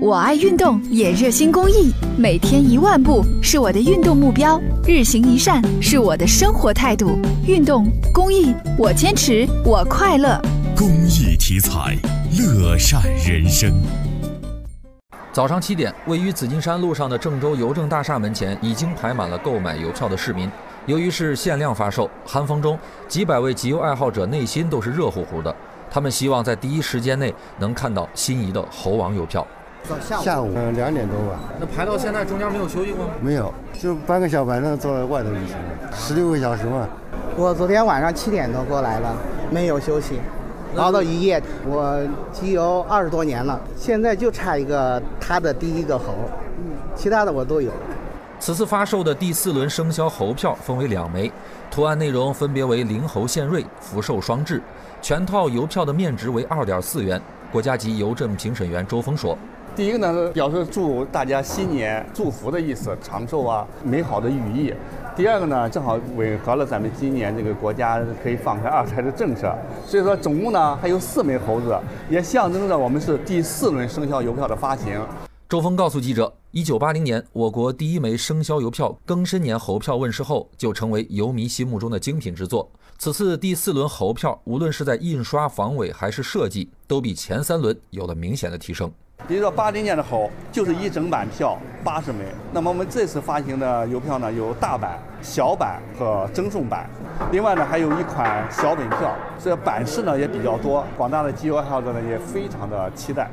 我爱运动，也热心公益。每天一万步是我的运动目标，日行一善是我的生活态度。运动公益，我坚持，我快乐。公益题材，乐善人生。早上七点，位于紫金山路上的郑州邮政大厦门前已经排满了购买邮票的市民。由于是限量发售，寒风中几百位集邮爱好者内心都是热乎乎的。他们希望在第一时间内能看到心仪的猴王邮票。下午嗯两点多吧，那排到现在中间没有休息过吗？没有，就搬个小板凳坐在外头就行了，十六个小时嘛。我昨天晚上七点多过来了，没有休息，熬到一夜。我集邮二十多年了，现在就差一个他的第一个猴，其他的我都有。此次发售的第四轮生肖猴票分为两枚，图案内容分别为灵猴献瑞、福寿双至，全套邮票的面值为二点四元。国家级邮政评审员周峰说。第一个呢，表示祝大家新年祝福的意思，长寿啊，美好的寓意。第二个呢，正好吻合了咱们今年这个国家可以放开二胎的政策，所以说总共呢还有四枚猴子，也象征着我们是第四轮生肖邮票的发行。周峰告诉记者，一九八零年我国第一枚生肖邮票庚申年猴票问世后，就成为游迷心目中的精品之作。此次第四轮猴票，无论是在印刷、防伪还是设计，都比前三轮有了明显的提升。比如说八零年的猴就是一整版票八十枚，那么我们这次发行的邮票呢有大版、小版和赠送版，另外呢还有一款小本票，这版式呢也比较多，广大的集邮爱好者呢也非常的期待。